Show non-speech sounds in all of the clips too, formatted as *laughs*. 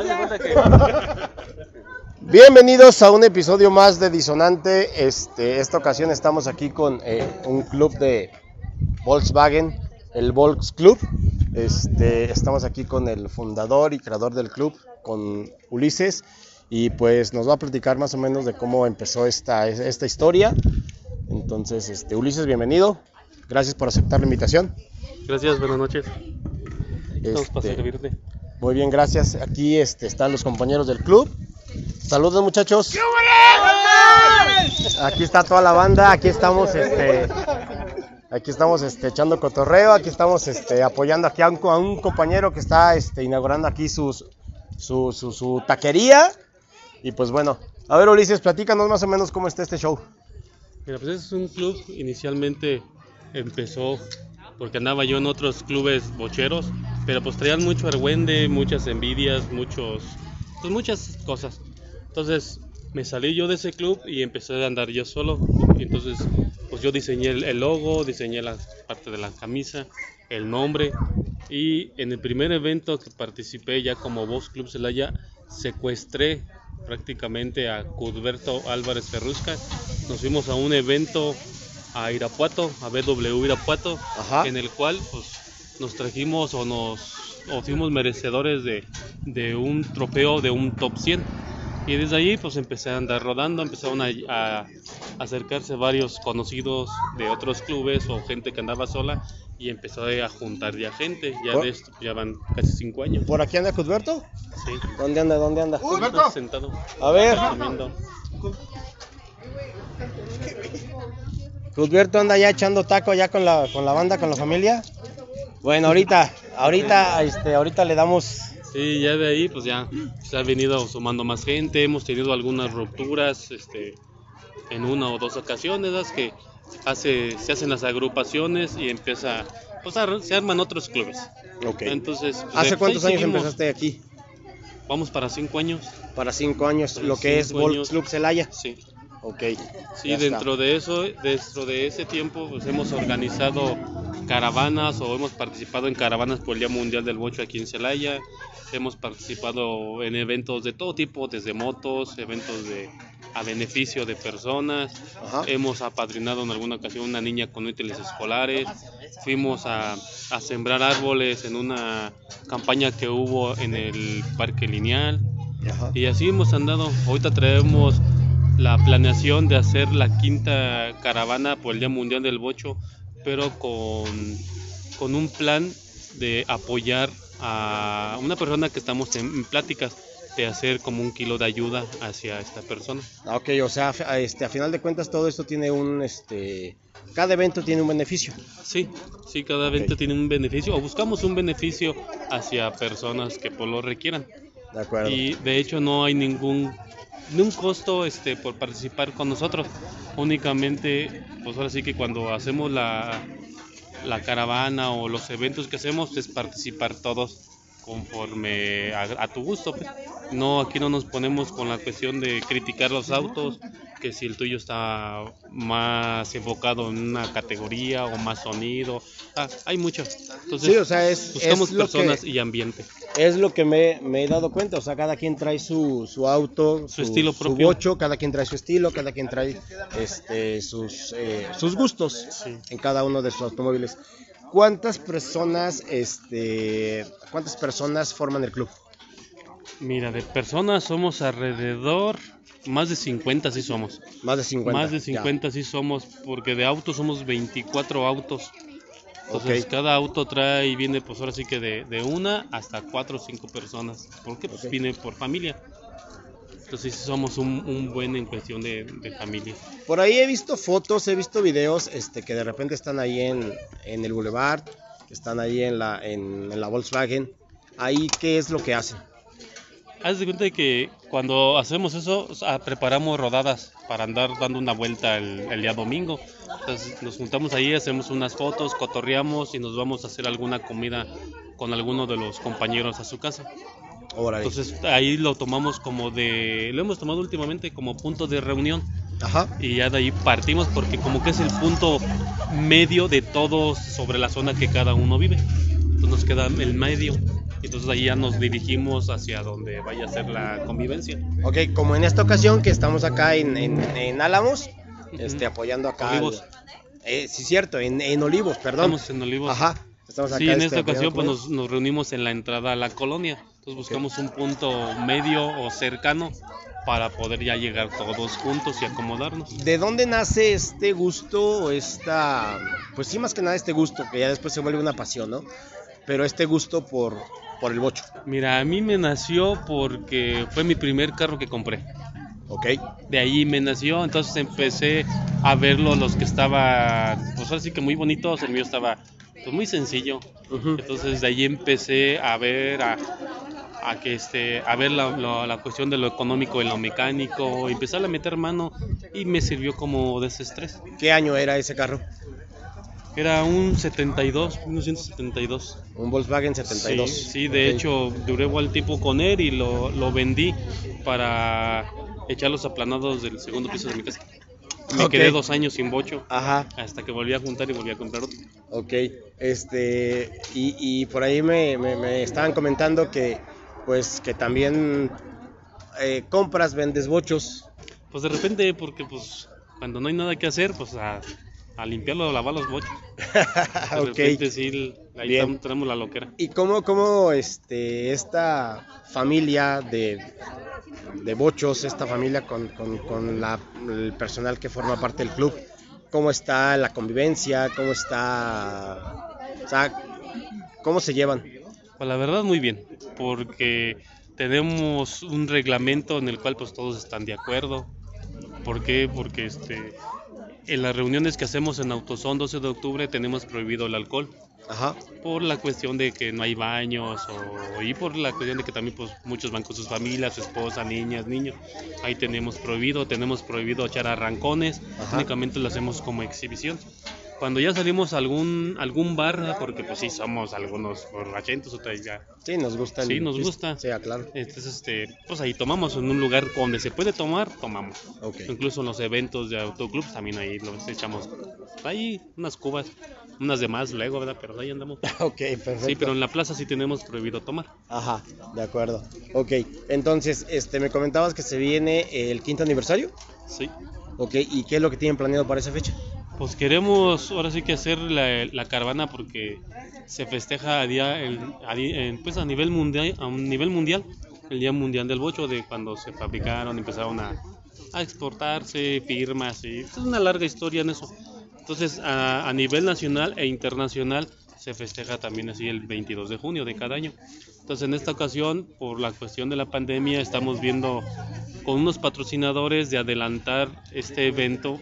*laughs* Bienvenidos a un episodio más de Disonante. Este, esta ocasión estamos aquí con eh, un club de Volkswagen, el Volks Club. Este, estamos aquí con el fundador y creador del club, con Ulises, y pues nos va a platicar más o menos de cómo empezó esta, esta historia. Entonces, este, Ulises, bienvenido. Gracias por aceptar la invitación. Gracias, buenas noches. Estamos para Este, servirte. Muy bien, gracias. Aquí este, están los compañeros del club. Saludos muchachos. Aquí está toda la banda, aquí estamos este aquí estamos este echando cotorreo, aquí estamos este apoyando aquí a un, a un compañero que está este inaugurando aquí sus su, su, su taquería. Y pues bueno, a ver Ulises, platícanos más o menos cómo está este show. Mira, pues es un club, inicialmente empezó porque andaba yo en otros clubes bocheros, pero pues traían mucho argüende, muchas envidias, muchos, pues muchas cosas. Entonces me salí yo de ese club y empecé a andar yo solo. Y entonces pues yo diseñé el, logo, diseñé la parte de la camisa, el nombre. Y en el primer evento que participé ya como Voz Club Celaya, secuestré prácticamente a Cudberto Álvarez Ferrusca. Nos fuimos a un evento a Irapuato, a BW Irapuato, Ajá. en el cual pues, nos trajimos o nos o fuimos merecedores de, de un trofeo de un top 100. Y desde ahí pues empecé a andar rodando, empezaron a, a acercarse varios conocidos de otros clubes o gente que andaba sola y empezó a juntar ya gente, ya de esto ya van casi cinco años. ¿Por aquí anda Cusberto? Sí. ¿Dónde anda? ¿Dónde anda? Estás sentado A ver. Cusberto anda ya echando taco ya con la con la banda, con la familia. Bueno, ahorita ahorita este ahorita le damos Sí, ya de ahí pues ya se ha venido sumando más gente, hemos tenido algunas rupturas este, en una o dos ocasiones, las que hace, se hacen las agrupaciones y empieza, pues a- se arman otros clubes. Ok. Entonces, pues, ¿Hace cuántos años seguimos. empezaste aquí? Vamos para cinco años, Para cinco años, Para lo que es años. Club Celaya. sí. Ok. Sí, dentro de eso, dentro de ese tiempo, pues hemos organizado caravanas o hemos participado en caravanas por el Día Mundial del Bocho aquí en Celaya. Hemos participado en eventos de todo tipo, desde motos, eventos de a beneficio de personas. Ajá. Hemos apadrinado en alguna ocasión una niña con útiles escolares. Fuimos a, a sembrar árboles en una campaña que hubo en el Parque Lineal. Ajá. Y así hemos andado. Ahorita traemos la planeación de hacer la quinta caravana por el Día Mundial del Bocho, pero con, con un plan de apoyar a una persona que estamos en, en pláticas de hacer como un kilo de ayuda hacia esta persona. Ah, Ok, o sea, a- este, a final de cuentas todo esto tiene un, este, cada evento tiene un beneficio. Sí, sí, cada evento tiene un beneficio o buscamos un beneficio hacia personas que pues, lo requieran. De acuerdo. y de hecho no hay ningún ningún costo este por participar con nosotros únicamente pues ahora sí que cuando hacemos la la caravana o los eventos que hacemos es participar todos conforme a, a tu gusto pues. no aquí no nos ponemos con la cuestión de criticar los autos que si el tuyo está más enfocado en una categoría o más sonido ah, hay mucho entonces Sí, o sea, es, buscamos es personas que, y ambiente es lo que me, me he dado cuenta. O sea, cada quien trae su, su auto, Su estilo su propio. bocho, cada quien trae su estilo, cada quien trae este, sus, eh, sus gustos Sí. en cada uno de sus automóviles. ¿Cuántas personas, este, cuántas personas forman el club? Mira, de personas somos alrededor, más de 50 sí somos. Más de 50. más de ya. 50 sí somos, porque de autos somos 24 autos. Entonces Ok. cada auto trae y viene pues ahora sí que de, de una hasta cuatro o cinco personas. Porque pues viene por familia. Entonces somos un, un buen en cuestión de, de familia. Por ahí he visto fotos, he visto videos este, que de repente están ahí en, en el Boulevard, están ahí en la, en, en la Volkswagen. Ahí, ¿qué es lo que hacen? Haz de cuenta de que cuando hacemos eso, o sea, preparamos rodadas para andar dando una vuelta el, el día domingo. Entonces nos juntamos ahí, hacemos unas fotos, cotorreamos y nos vamos a hacer alguna comida con alguno de los compañeros a su casa. Órale. Entonces ahí lo tomamos como de, lo hemos tomado últimamente como punto de reunión Ajá. y ya de ahí partimos porque como que es el punto medio de todos sobre la zona que cada uno vive. Entonces nos queda el medio entonces ahí ya nos dirigimos hacia donde vaya a ser la convivencia. Ok, como en esta ocasión que estamos acá en, en, en Álamos, este, apoyando acá. Olivos. al- eh, sí, cierto, en, en Olivos, perdón. Estamos en Olivos. Ajá. Estamos acá, Sí, en este, esta ocasión pues, nos, nos reunimos en la entrada a la colonia. Entonces buscamos un punto medio o cercano para poder ya llegar todos juntos y acomodarnos. ¿De dónde nace este gusto o esta, pues sí, más que nada este gusto, que ya después se vuelve una pasión, ¿no? Pero este gusto por, por el bocho, Mira, a mí me nació porque fue mi primer carro que compré. ¿ok? De ahí me nació, entonces empecé a verlo los que estaban, pues ahora sí que muy bonitos, el mío estaba pues muy sencillo. Entonces de ahí empecé a ver a, a que este a ver la, la- la cuestión de lo económico y lo mecánico, empecé a meter mano y me sirvió como desestrés. ¿Qué año era ese carro? Era un 72, 1972. Un Volkswagen 72. Sí, sí, de hecho duré igual tiempo con él y lo, lo vendí para echar los aplanados del segundo piso de mi casa. Me quedé dos años sin bocho Ajá, hasta que volví a juntar y volví a comprar otro. ok. Este, y, y por ahí me, me- me estaban comentando que, pues, que también eh, compras, vendes bochos. Pues de repente, porque pues cuando no hay nada que hacer, pues a, a limpiarlo, a lavar los bochos. *laughs* De ok. repente sí, ahí Bien. tenemos la loquera. ¿Y cómo, cómo este, esta familia de, de bochos, esta familia con, con- con la- el personal que forma parte del club, cómo está la convivencia, cómo está, o sea, cómo se llevan? Pues la verdad muy bien, porque tenemos un reglamento en el cual pues todos están de acuerdo. ¿Por qué? Porque este en las reuniones que hacemos en Autosón 12 de octubre tenemos prohibido el alcohol Ajá, por la cuestión de que no hay baños o, y por la cuestión de que también pues muchos van con sus familias, su esposa, niñas, niños. Ahí tenemos prohibido, tenemos prohibido echar arrancones, Ajá. únicamente lo hacemos como exhibición. Cuando ya salimos a algún algún bar, porque pues sí somos algunos borrachentos, otros ya sí, nos gusta. el Sí, nos gusta. Sí, claro. entonces, este, pues ahí tomamos en un lugar donde se puede tomar, tomamos. Ok. Incluso en los eventos de autoclubs también ahí los echamos. Ahí unas cubas, unas de más luego, ¿verdad? Pero ahí andamos. *laughs* Ok, perfecto. Sí, pero en la plaza sí tenemos prohibido tomar. Ajá, de acuerdo. Ok, entonces, este, me comentabas que se viene el quinto aniversario. Sí. Ok, ¿y qué es lo que tienen planeado para esa fecha? Pues queremos ahora sí que hacer la, caravana porque se festeja a día, el- a, pues a nivel mundial, a un nivel mundial, el Día Mundial del Bocho, de cuando se fabricaron, empezaron a, a exportarse, firmas, y es una larga historia en eso. Entonces, a, a nivel nacional e internacional se festeja también así el 22 de junio de cada año. Entonces, en esta ocasión, por la cuestión de la pandemia, estamos viendo con unos patrocinadores de adelantar este evento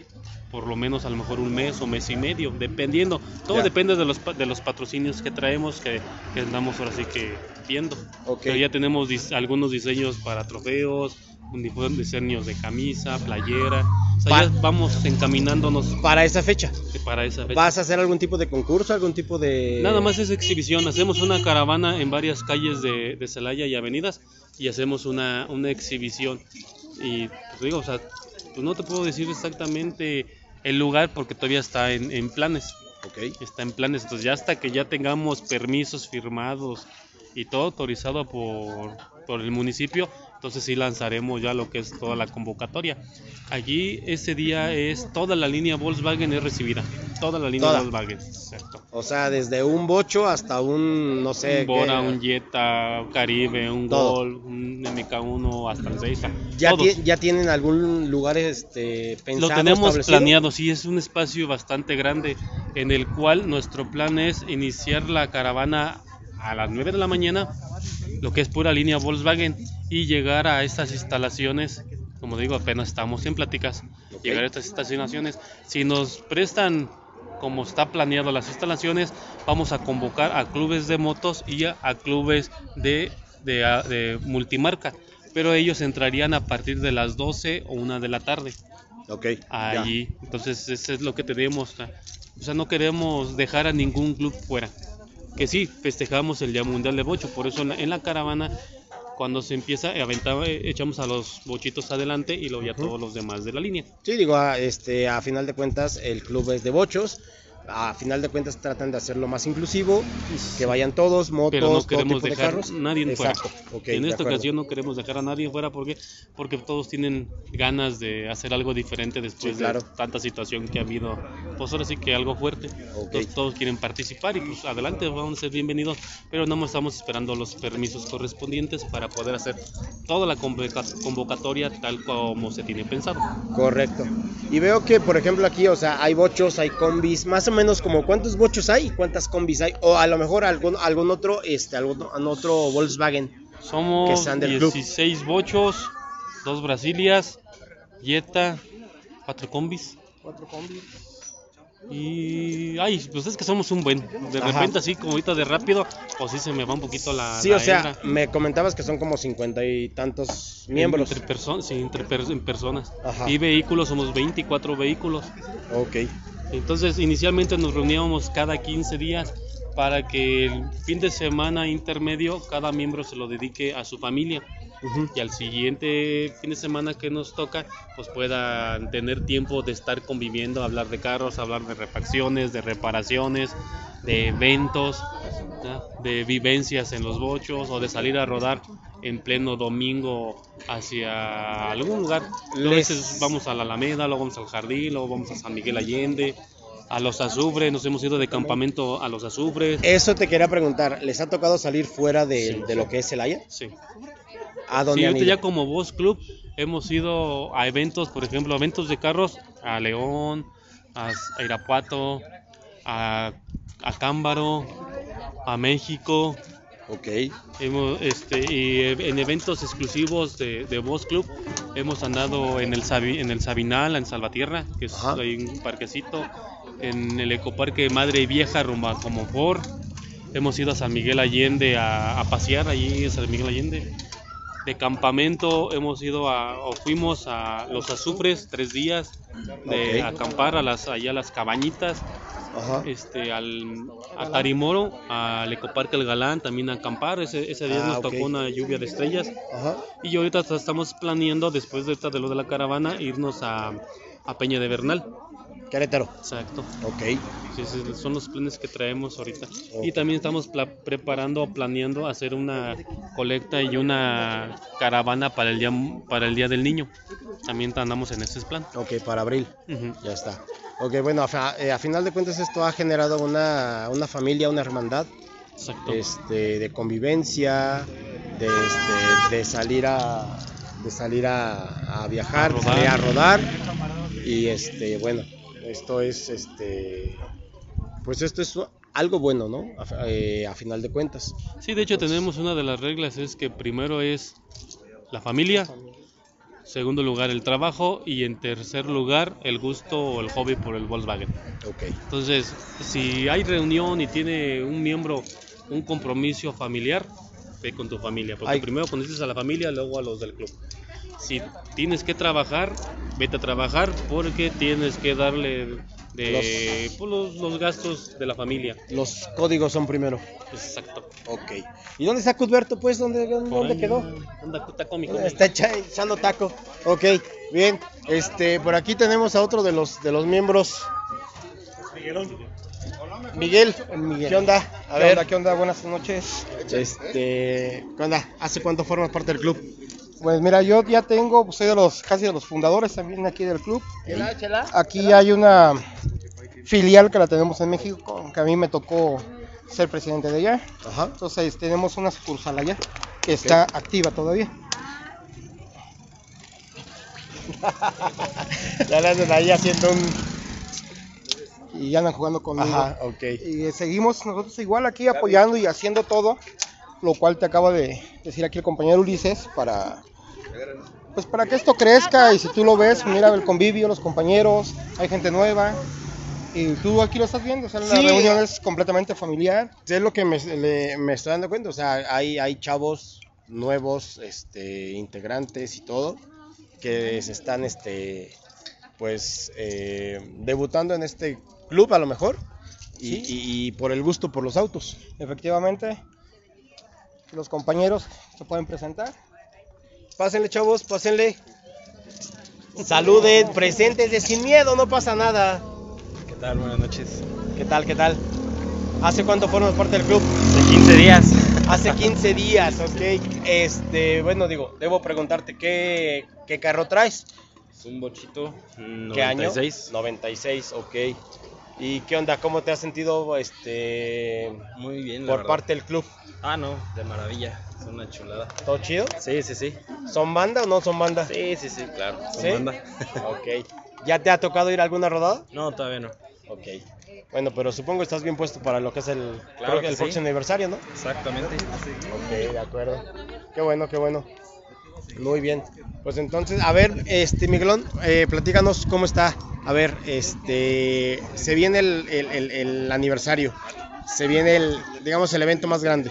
por lo menos a lo mejor un mes o mes y medio, dependiendo. Todo Ya. depende de los, de los patrocinios que traemos, que, que andamos ahora sí que viendo. Ok. Pero ya tenemos dis- algunos diseños para trofeos, diseños de camisa, playera. O sea, ya vamos encaminándonos Para esa fecha. para esa fecha. ¿Vas a hacer algún tipo de concurso, algún tipo de...? Nada más es exhibición. Hacemos una caravana en varias calles de, de Celaya y avenidas y hacemos una, una exhibición. Y pues, digo, o sea, pues no te puedo decir exactamente el lugar porque todavía está en, en planes. Ok. Está en planes. Entonces, ya hasta que ya tengamos permisos firmados y todo autorizado por, por el municipio, entonces sí lanzaremos ya lo que es toda la convocatoria. Allí ese día es toda la línea Volkswagen es recibida. Toda la línea Toda. Volkswagen. Exacto. O sea, desde un bocho hasta un, no sé... un Bora, qué- un Jetta, un Caribe, un Todo. Gol, un MK1 hasta el 6. ¿Ya, ti- ¿Ya tienen algún lugar este, pensado, Lo tenemos planeado, sí, es un espacio bastante grande en el cual nuestro plan es iniciar la caravana a las 9 de la mañana, lo que es pura línea Volkswagen, y llegar a estas instalaciones, como digo, apenas estamos en pláticas, llegar a estas instalaciones. Si nos prestan como está planeado las instalaciones, vamos a convocar a clubes de motos y a, a clubes de, de, multimarca, pero ellos entrarían a partir de las 12 o 1 de la tarde Ok, ya. allí. Entonces, eso es lo que tenemos. O sea, no queremos dejar a ningún club fuera. Que sí, festejamos el Día Mundial de Bocho, por eso en la, en la caravana, cuando se empieza, aventaba- eh, echamos a los bochitos adelante y luego ya todos los demás de la línea. Sí, digo, a, este, a final de cuentas, el club es de bochos. A final de cuentas tratan de hacerlo más inclusivo, que vayan todos, motos, pero no todo queremos tipo de dejar carros. nadie Exacto. fuera. ok, en de esta ocasión no queremos dejar a nadie fuera porque porque todos tienen ganas de hacer algo diferente después Sí, claro. de tanta situación que ha habido. Pues ahora sí que algo fuerte. Ok. Entonces, todos quieren participar y pues adelante, vamos a ser bienvenidos, pero no estamos esperando los permisos correspondientes para poder hacer toda la convoca- convocatoria tal como se tiene pensado. Correcto. Y veo que, por ejemplo, aquí, o sea, hay bochos, hay combis, más o menos como cuántos bochos hay y cuántas combis hay, o a lo mejor algún, algún otro, este, algún, otro Volkswagen. Que Somos sean del club. 16 bochos, dos Brasilias, Jetta, cuatro combis. Cuatro combis. Y. Ay, pues es que somos un buen. De Ajá. repente, así como ahorita de rápido, pues sí se me va un poquito la. Sí, la o sea, hebra. me comentabas que son como cincuenta y tantos miembros. Entre personas, sí, entre per- personas. Ajá. Y vehículos, somos 24 vehículos. Ok, Entonces, inicialmente nos reuníamos cada 15 días para que el fin de semana intermedio cada miembro se lo dedique a su familia. Y al siguiente fin de semana que nos toca, pues puedan tener tiempo de estar conviviendo, hablar de carros, hablar de refacciones, de reparaciones, de eventos, de vivencias en los bochos o de salir a rodar en pleno domingo hacia algún lugar. A veces vamos a la Alameda, luego vamos al Jardín, luego vamos a San Miguel Allende, a los Azufres, nos hemos ido de campamento a los Azufres. Eso te quería preguntar, ¿les ha tocado salir fuera de, Sí. de lo que es el Haya? Sí. ¿A dónde Sí, han ido? ya como Voz Club hemos ido a eventos, por ejemplo, eventos de carros a León, a, a Irapuato, a, a Cámbaro, a México. Ok, Hemos, este, y e- en eventos exclusivos de, de Voz Club hemos andado en el, Sabi- en el Sabinal, en Salvatierra, que es Ajá. un parquecito, en el ecoparque Madre Vieja rumbo a Comonfort. Hemos ido a San Miguel Allende a, a pasear allí en San Miguel Allende. De campamento hemos ido a, o fuimos a los azufres tres días de acampar a las, allá a las cabañitas ajá. este, al, a Tarimoro, al Ecoparque El Galán, también a acampar. Ese, ese día Ah, nos tocó una lluvia de estrellas. Ajá. Y ahorita estamos planeando, después de, esta- de lo de la caravana, irnos a, a Peña de Bernal. Querétaro. Exacto. Ok. Sí, sí, son los planes que traemos ahorita. Y también estamos preparando o planeando hacer una colecta y una caravana para el día, para el día del niño. También andamos en ese plan. Ok, para abril. Ya está. Ok, bueno, a, eh, a final de cuentas esto ha generado una, una familia, una hermandad Exacto. este, de convivencia, de, este, de salir a de salir a, a viajar, A de rodar. salir a rodar y este bueno esto es este pues esto es algo bueno, ¿no? A, eh, a final de cuentas. Sí, de hecho tenemos una de las reglas es que primero es la familia, segundo lugar el trabajo y en tercer lugar el gusto o el hobby por el Volkswagen. Ok. Entonces, si hay reunión y tiene un miembro un compromiso familiar, ve con tu familia, porque Ay. primero conoces a la familia, luego a los del club. Si tienes que trabajar, vete a trabajar porque tienes que darle de pues, los, los gastos de la familia. Los códigos son primero. Exacto. Ok. ¿Y dónde está Cudberto, pues? ¿Dónde, dónde ahí, quedó? Anda, está cómico. Está echa- echando taco. Ok, bien. Este, por aquí tenemos a otro de los de los miembros. Miguel, ¿qué onda? A ¿Qué ver, onda? ¿Qué onda? Buenas noches. este, ¿qué onda? ¿Hace cuánto formas parte del club? Pues mira, yo ya tengo, soy de los casi de los fundadores también aquí del club. Aquí hay una filial que la tenemos en México, que a mí me tocó ser presidente de ella. Ajá. Entonces tenemos una sucursal allá que está activa todavía. *laughs* Ya le andan ahí haciendo un. Y andan jugando conmigo. Ajá, ok. Y seguimos nosotros igual aquí apoyando y haciendo todo, lo cual te acaba de decir aquí el compañero Ulises para pues para que esto crezca y si tú lo ves, mira el convivio, los compañeros, hay gente nueva y tú aquí lo estás viendo, o sea, la Sí. reunión es completamente familiar. Es lo que me, le- me estoy dando cuenta. O sea, hay, hay chavos nuevos, este, integrantes y todo, que se están, este, pues, eh, debutando en este club a lo mejor. Y, Sí. y- y por el gusto por los autos. Efectivamente, los compañeros se pueden presentar. Pásenle, chavos, pásenle. Saluden, presentes, sin miedo, no pasa nada. ¿Qué tal? Buenas noches. ¿Qué tal? ¿Qué tal? ¿Hace cuánto formas parte del club? De 15 días. Hace 15 días, ok. Este, bueno, digo, debo preguntarte qué, qué carro traes. Es un bochito. ¿Qué año? 96. 96, ok. ¿Y qué onda? ¿Cómo te has sentido este Muy bien, por verdad. parte del club? Ah, no, de maravilla. Es una chulada. ¿Todo chido? Sí, sí, sí. ¿Son banda o no son banda? Sí, sí, sí, claro. Son ¿Sí? banda. Ok. ¿Ya te ha tocado ir a alguna rodada? no, todavía no. Ok. Bueno, pero supongo que estás bien puesto para lo que es el, Claro creo que el sí. próximo aniversario, ¿no? Exactamente. Ok, de acuerdo. Qué bueno, qué bueno. Muy bien. Pues entonces, a ver, este Miguelón, eh, platícanos cómo está. A ver, este, se viene el, el- el- el aniversario, se viene el, digamos, el evento más grande.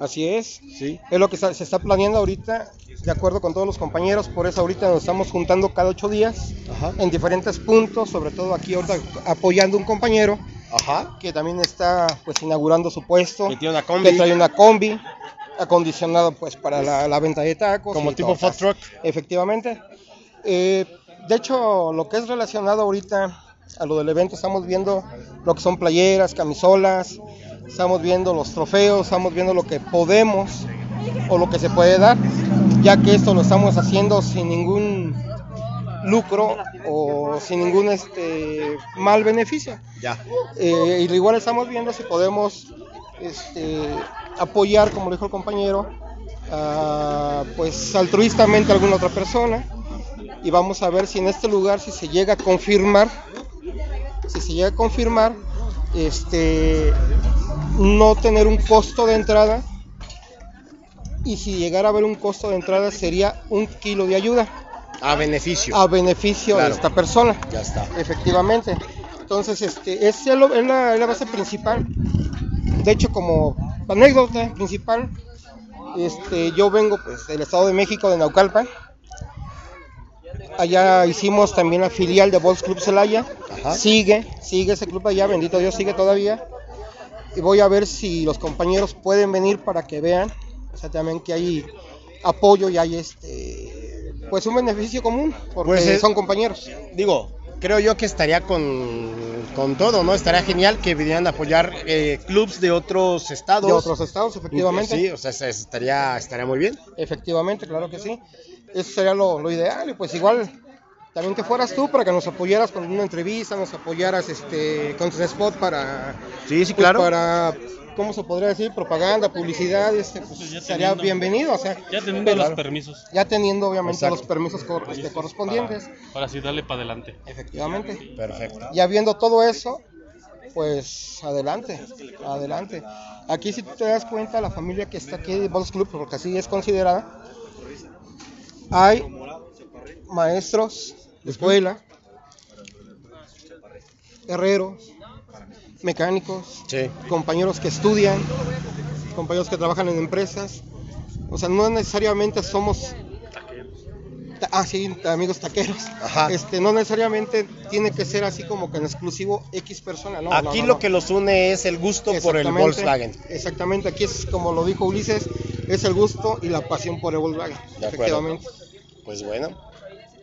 Así es. Sí. Es lo que se está planeando ahorita, de acuerdo con todos los compañeros. Por eso ahorita nos estamos juntando cada ocho días Ajá. en diferentes puntos, sobre todo aquí ahorita apoyando a un compañero Ajá. que también está pues inaugurando su puesto, Que tiene una combi. que trae una combi acondicionado pues para la, la venta de tacos. Como tipo food truck. Efectivamente. Eh, de hecho, lo que es relacionado ahorita a lo del evento, estamos viendo lo que son playeras, camisolas, estamos viendo los trofeos, estamos viendo lo que podemos o lo que se puede dar, ya que esto lo estamos haciendo sin ningún lucro o sin ningún este mal beneficio. Ya. Eh, y igual estamos viendo si podemos este, apoyar, como dijo el compañero, a, pues altruistamente a alguna otra persona. Y vamos a ver si en este lugar, si se llega a confirmar, si se llega a confirmar, este, no tener un costo de entrada. Y si llegara a haber un costo de entrada sería un kilo de ayuda A beneficio. a beneficio Claro. de esta persona. Ya está. Efectivamente. Entonces, este, es el- es la, es la base principal. De hecho, como anécdota principal, este, yo vengo pues, del Estado de México, de Naucalpan. Allá hicimos también la filial de Bols Club Celaya. Ajá. Sigue, sigue ese club allá, bendito Dios, sigue todavía. Y voy a ver si los compañeros pueden venir para que vean, o sea, también que hay apoyo y hay este, pues un beneficio común, porque Pues es- son compañeros. Digo, creo yo que estaría con, con todo, ¿no? Estaría genial que vinieran a apoyar eh, clubs de otros estados. de otros estados, efectivamente. Sí, o sea, se- estaría, estaría muy bien. Efectivamente, claro que sí. Eso sería lo, lo ideal. Y pues igual, también que fueras tú para que nos apoyaras con una entrevista, nos apoyaras este, con tu spot para, Sí, sí, pues, claro. para, ¿cómo se podría decir? Propaganda, publicidad, este, pues, Pues ya sería teniendo- bienvenido. O sea, Ya teniendo los permisos. ya teniendo obviamente Exacto. los permisos cor- este, correspondientes. Para, para así darle para adelante. Efectivamente. Perfecto. Ya viendo todo eso, pues adelante, adelante. Aquí si tú te das cuenta, la familia que está aquí de Bols Club, porque así es considerada, hay maestros de escuela, herreros, mecánicos, Sí. compañeros que estudian, compañeros que trabajan en empresas. O sea, no necesariamente somos ah, sí, amigos taqueros. Ajá. Este, no necesariamente tiene que ser así como que en exclusivo X persona, no. Aquí no, no, lo que los une es el gusto por el Volkswagen. Exactamente, aquí es como lo dijo Ulises, es el gusto y la pasión por el Volkswagen. acuerdo. efectivamente. Pues bueno.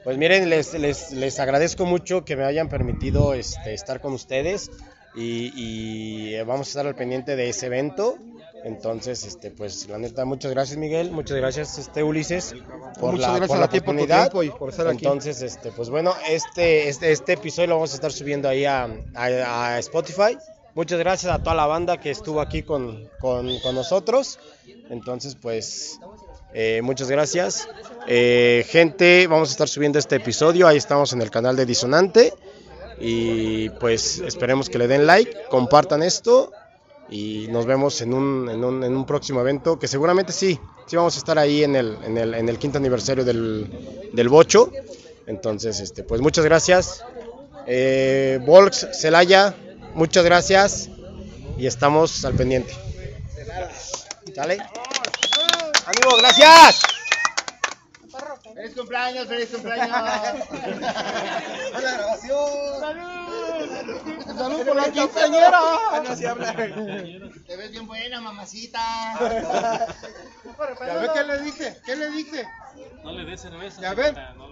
Pues miren, les, les, les agradezco mucho que me hayan permitido este, estar con ustedes y, y vamos a estar al pendiente de ese evento. Entonces, este, pues la neta, muchas gracias Miguel, muchas gracias este Ulises por Muchas la, gracias por la a ti por tu y por estar aquí. Entonces, este, pues bueno, este, este, este episodio lo vamos a estar subiendo ahí a, a- a Spotify. Muchas gracias a toda la banda que estuvo aquí con, con- nosotros. Entonces, pues eh, muchas gracias. Eh, gente, vamos a estar subiendo este episodio. Ahí estamos en el canal de Disonante. Y pues esperemos que le den like, compartan esto. Y nos vemos en un, en un, en un próximo evento. Que seguramente sí, sí vamos a estar ahí en el, en el, en el quinto aniversario del, del Bocho. Entonces, este, pues muchas gracias. Eh, Volks, Celaya, muchas gracias. Y estamos al pendiente. ¿Sale? Amigo, gracias. ¡Feliz cumpleaños! ¡Feliz cumpleaños! ¡A la grabación! ¡Salud por la quinceañera! no se habla. Te ves bien buena, mamacita. ¿Ya ve qué le dije? ¿Qué le dije? No le des cerveza. Ya ven.